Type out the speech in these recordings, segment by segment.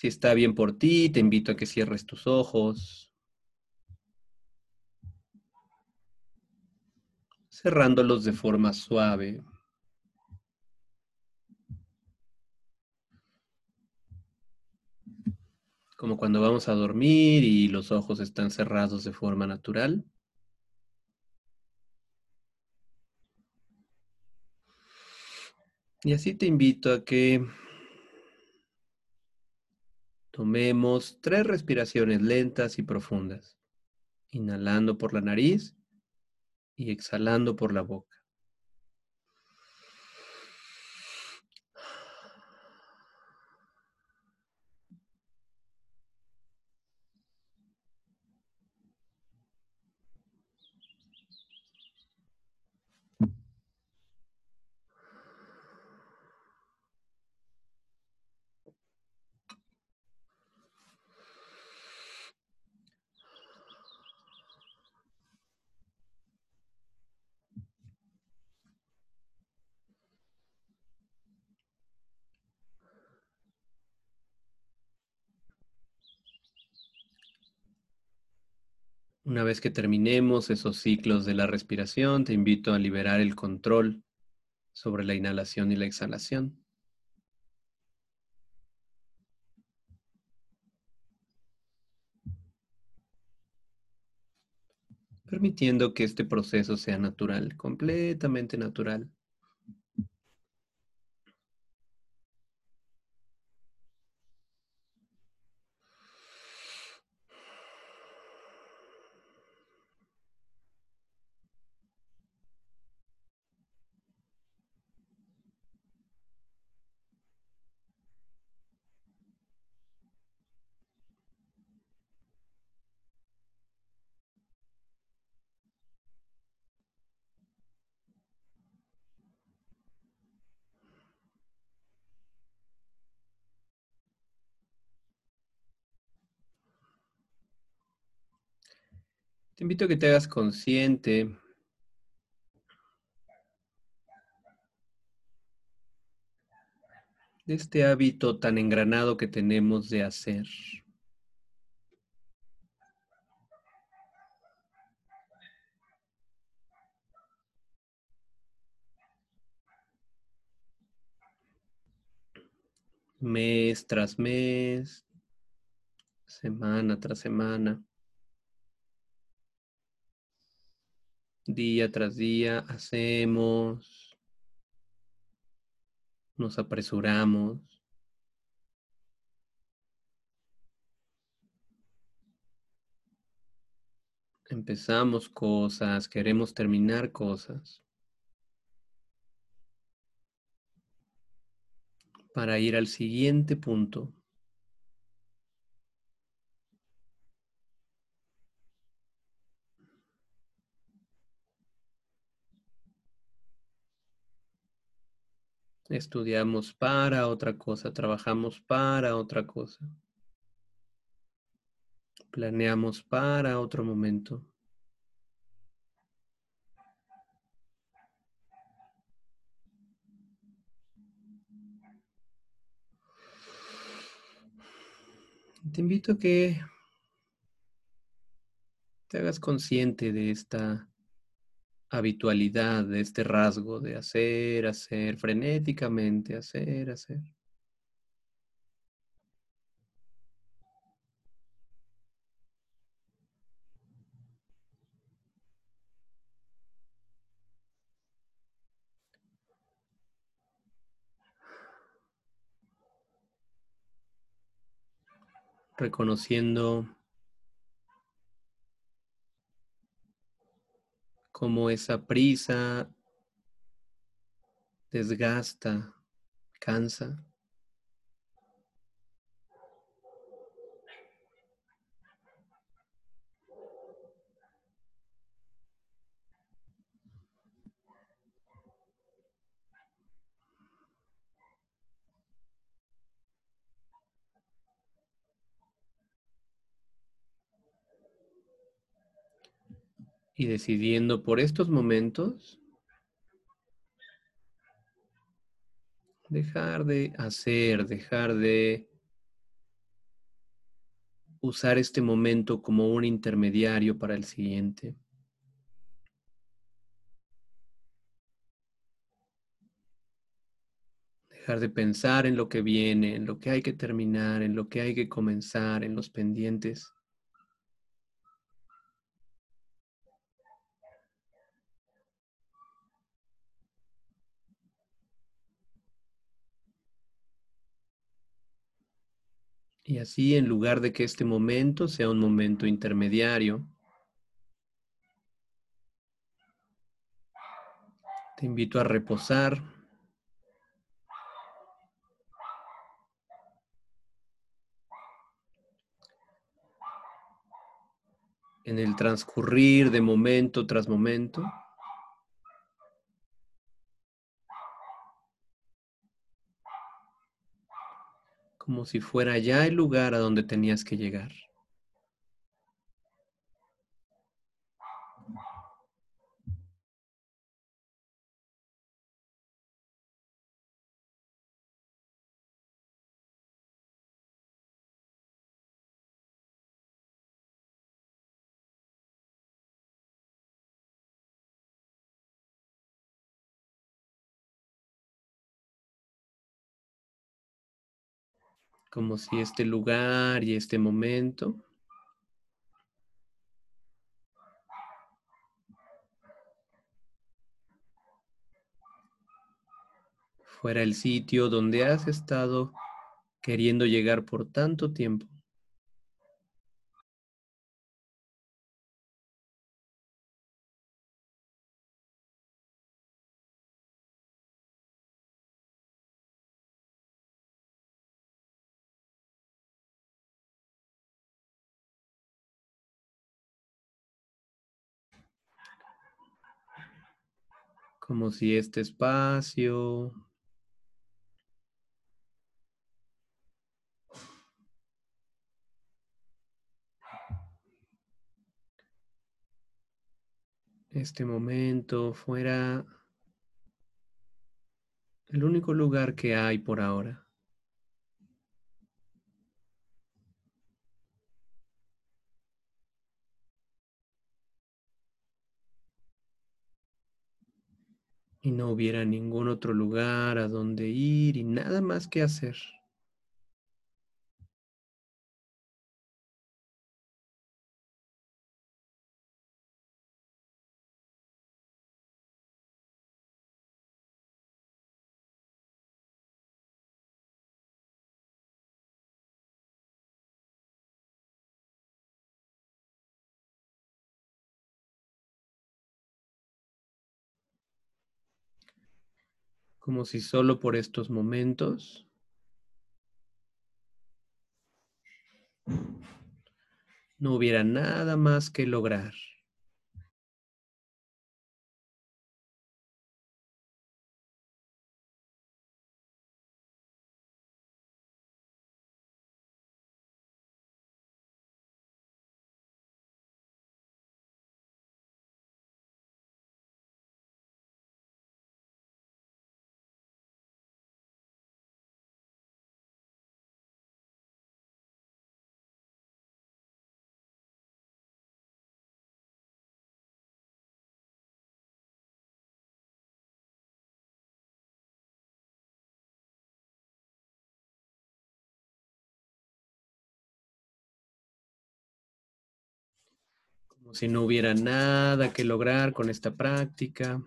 Si está bien por ti, te invito a que cierres tus ojos. Cerrándolos de forma suave. Como cuando vamos a dormir y los ojos están cerrados de forma natural. Y así te invito a que tomemos tres respiraciones lentas y profundas, inhalando por la nariz y exhalando por la boca. Una vez que terminemos esos ciclos de la respiración, te invito a liberar el control sobre la inhalación y la exhalación. Permitiendo que este proceso sea natural, completamente natural. Te invito a que te hagas consciente de este hábito tan engranado que tenemos de hacer. Mes tras mes, semana tras semana. Día tras día hacemos, nos apresuramos. Empezamos cosas, queremos terminar cosas. Para ir al siguiente punto. Estudiamos para otra cosa, trabajamos para otra cosa. Planeamos para otro momento. Te invito a que te hagas consciente de esta habitualidad, de este rasgo de hacer, hacer, frenéticamente, hacer, hacer. reconociendo cómo esa prisa desgasta, cansa. Y decidiendo por estos momentos dejar de hacer, dejar de usar este momento como un intermediario para el siguiente. Dejar de pensar en lo que viene, en lo que hay que terminar, en lo que hay que comenzar, en los pendientes. Y así, en lugar de que este momento sea un momento intermediario, te invito a reposar. En el transcurrir de momento tras momento. Como si fuera ya el lugar a donde tenías que llegar. Como si este lugar y este momento fuera el sitio donde has estado queriendo llegar por tanto tiempo. Como si este espacio este momento fuera el único lugar que hay por ahora. Y no hubiera ningún otro lugar a donde ir y nada más que hacer. Como si solo por estos momentos no hubiera nada más que lograr. Como si no hubiera nada que lograr con esta práctica.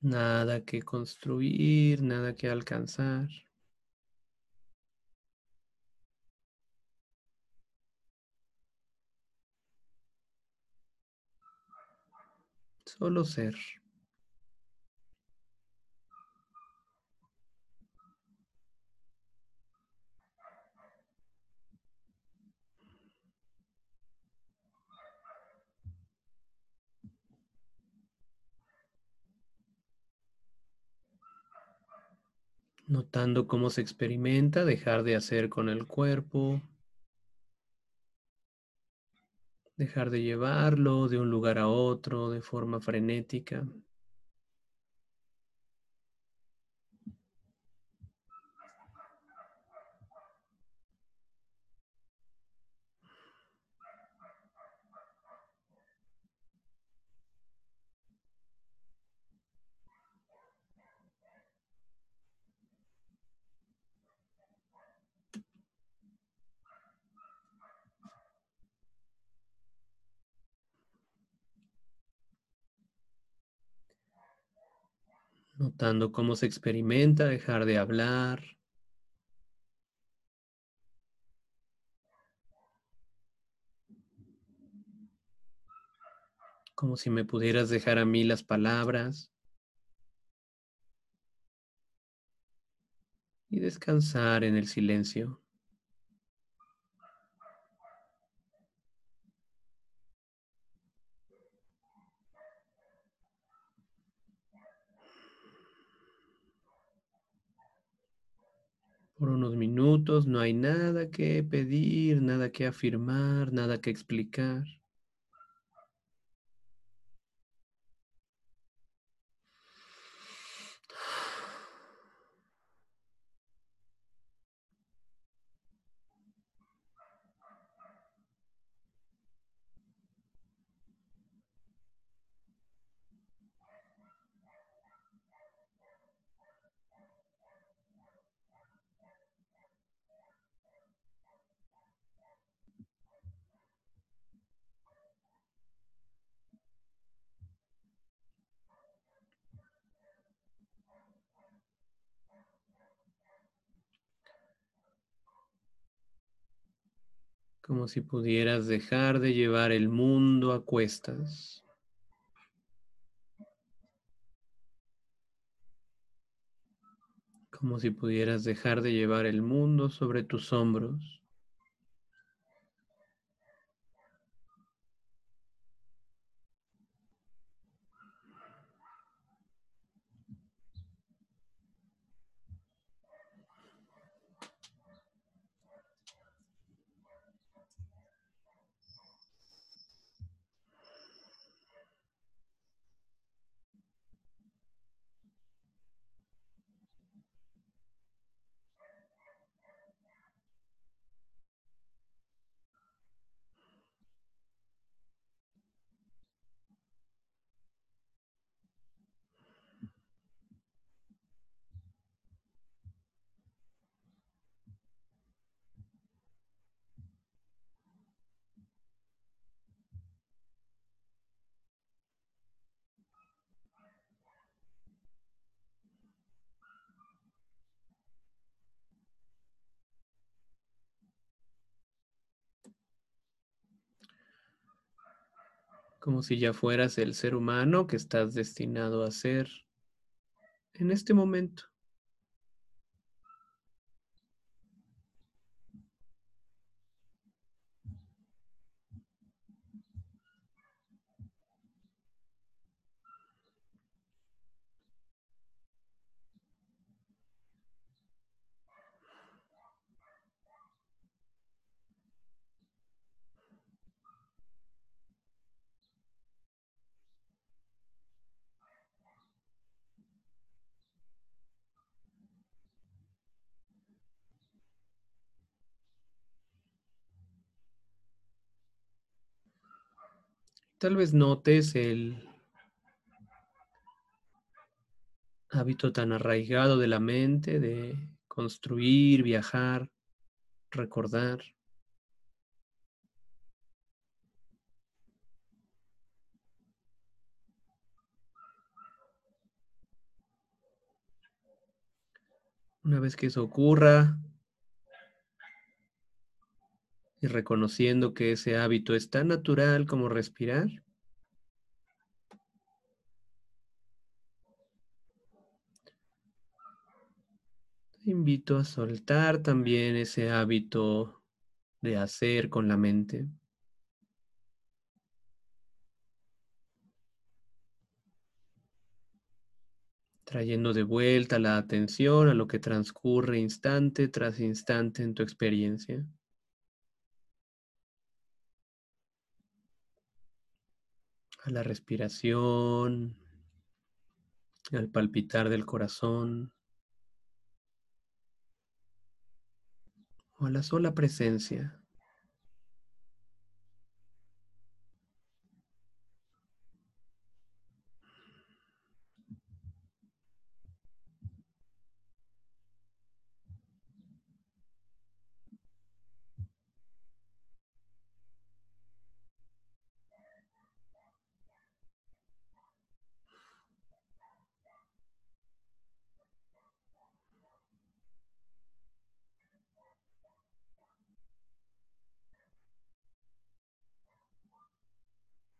Nada que construir, nada que alcanzar. Solo ser. Notando cómo se experimenta dejar de hacer con el cuerpo. Dejar de llevarlo de un lugar a otro de forma frenética. Notando cómo se experimenta dejar de hablar. Como si me pudieras dejar a mí las palabras. Y descansar en el silencio. Por unos minutos, no hay nada que pedir, nada que afirmar, nada que explicar. Como si pudieras dejar de llevar el mundo a cuestas. Como si pudieras dejar de llevar el mundo sobre tus hombros. Como si ya fueras el ser humano que estás destinado a ser en este momento. Tal vez notes el hábito tan arraigado de la mente de construir, viajar, recordar. Una vez que eso ocurra, y reconociendo que ese hábito es tan natural como respirar. Te invito a soltar también ese hábito de hacer con la mente. trayendo de vuelta la atención a lo que transcurre instante tras instante en tu experiencia. A la respiración, al palpitar del corazón o a la sola presencia.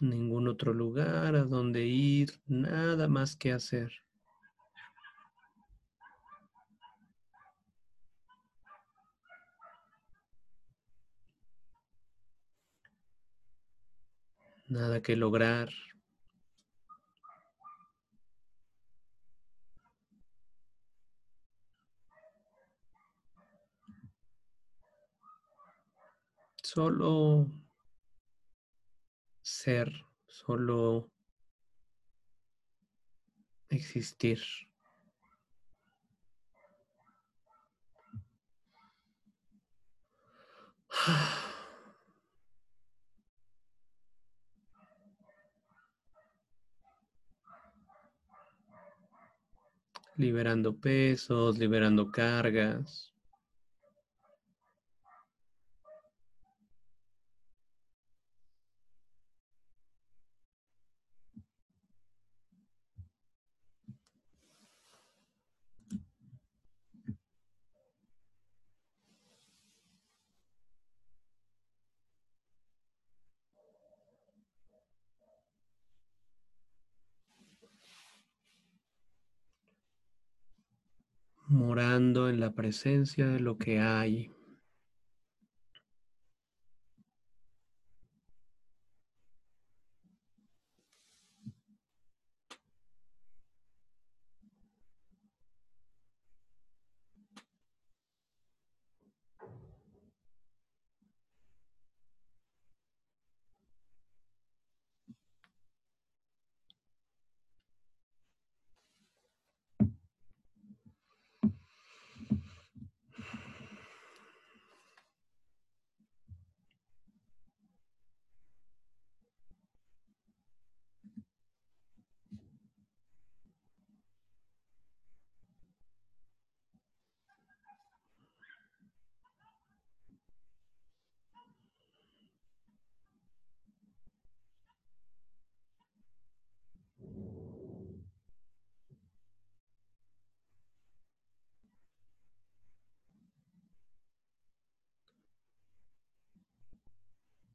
Ningún otro lugar a donde ir, nada más que hacer. Nada que lograr. Solo ser, solo existir. Liberando pesos, liberando cargas. Morando en la presencia de lo que hay.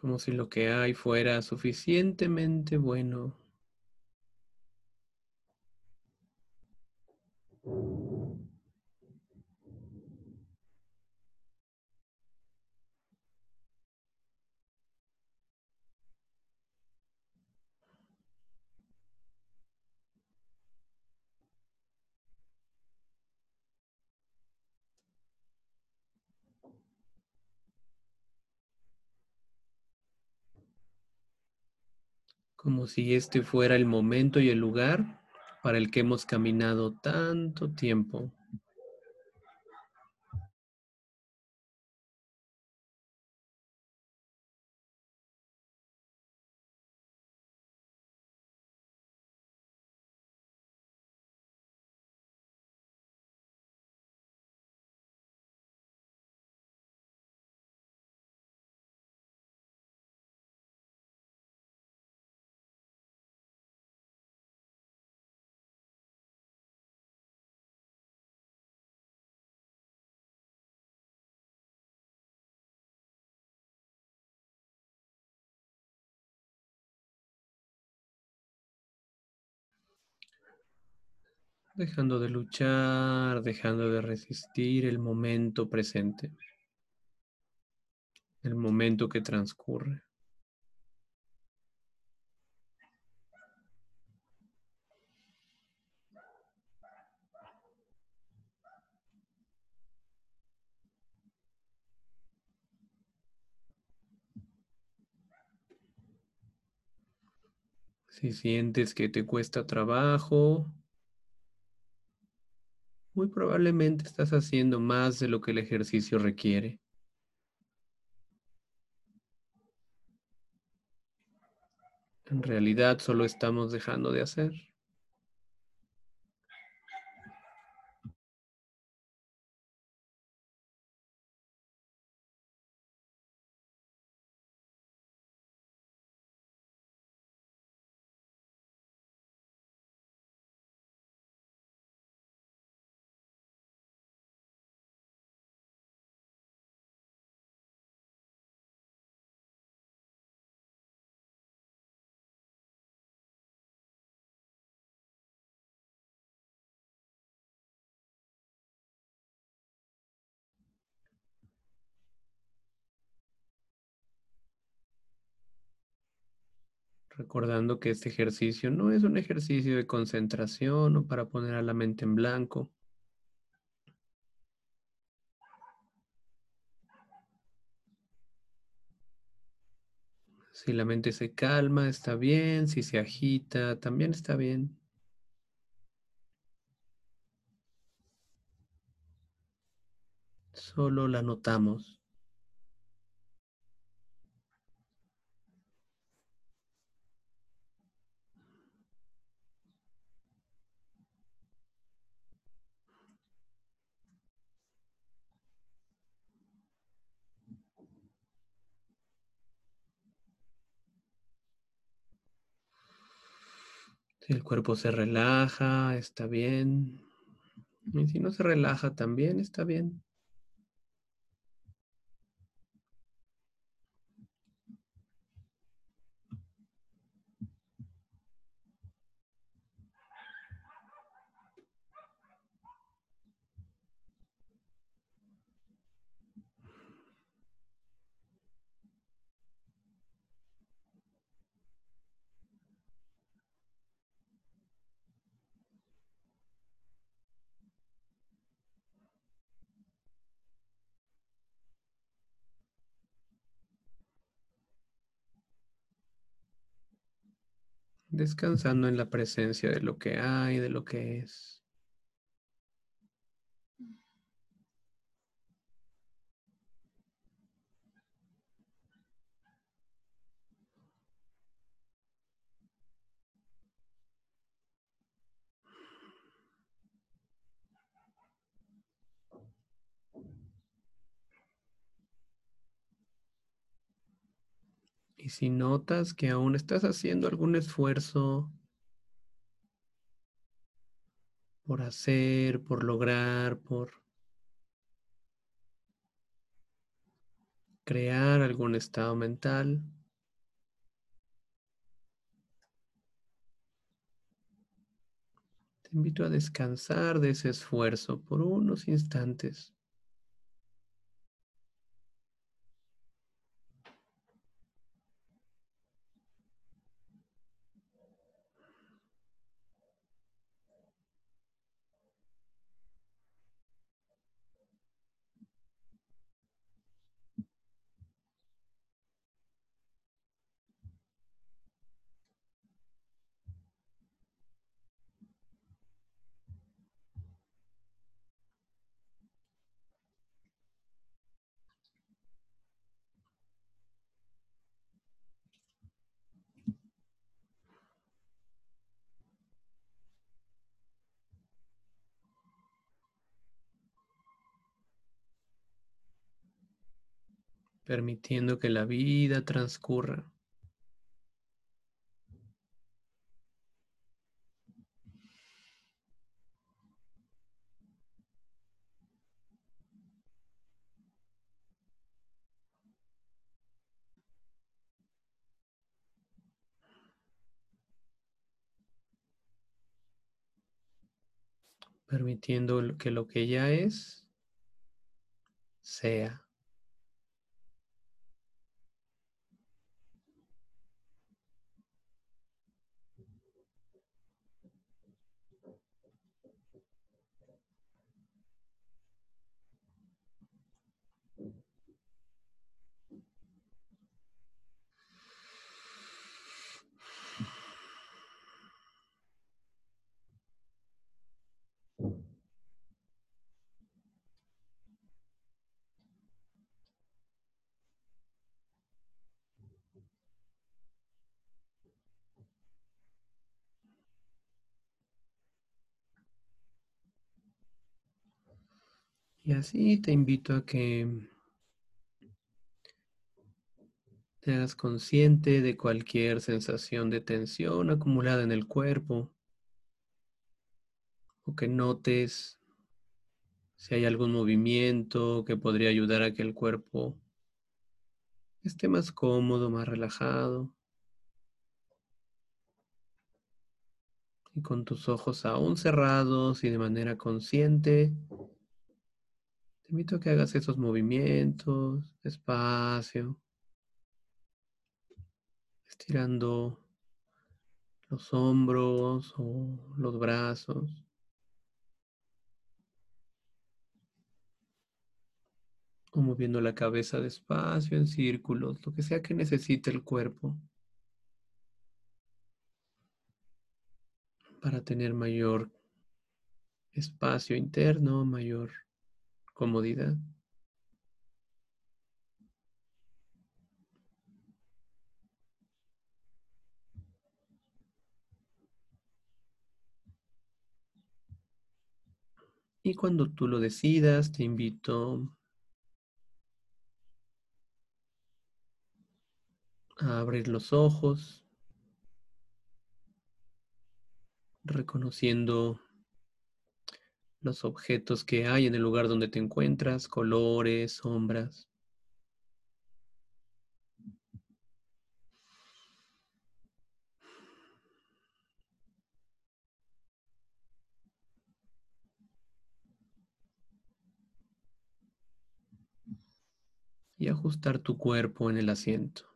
Como si lo que hay fuera suficientemente bueno. Como si este fuera el momento y el lugar para el que hemos caminado tanto tiempo. Dejando de luchar, dejando de resistir el momento presente, el momento que transcurre. Si sientes que te cuesta trabajo, muy probablemente estás haciendo más de lo que el ejercicio requiere. En realidad solo estamos dejando de hacer. Recordando que este ejercicio no es un ejercicio de concentración o para poner a la mente en blanco. Si la mente se calma, está bien. Si se agita, también está bien. Solo la notamos. El cuerpo se relaja, está bien. Y si no se relaja, también está bien. Descansando en la presencia de lo que hay, de lo que es. Y si notas que aún estás haciendo algún esfuerzo por hacer, por lograr, por crear algún estado mental, te invito a descansar de ese esfuerzo por unos instantes. Permitiendo que la vida transcurra. permitiendo que lo que ya es sea. Y así te invito a que te hagas consciente de cualquier sensación de tensión acumulada en el cuerpo o que notes si hay algún movimiento que podría ayudar a que el cuerpo esté más cómodo, más relajado. Y con tus ojos aún cerrados y de manera consciente, te invito a que hagas esos movimientos despacio, estirando los hombros o los brazos. O moviendo la cabeza despacio en círculos, lo que sea que necesite el cuerpo. Para tener mayor espacio interno, mayor comodidad. Y cuando tú lo decidas, te invito a abrir los ojos, reconociendo los objetos que hay en el lugar donde te encuentras, colores, sombras. y ajustar tu cuerpo en el asiento.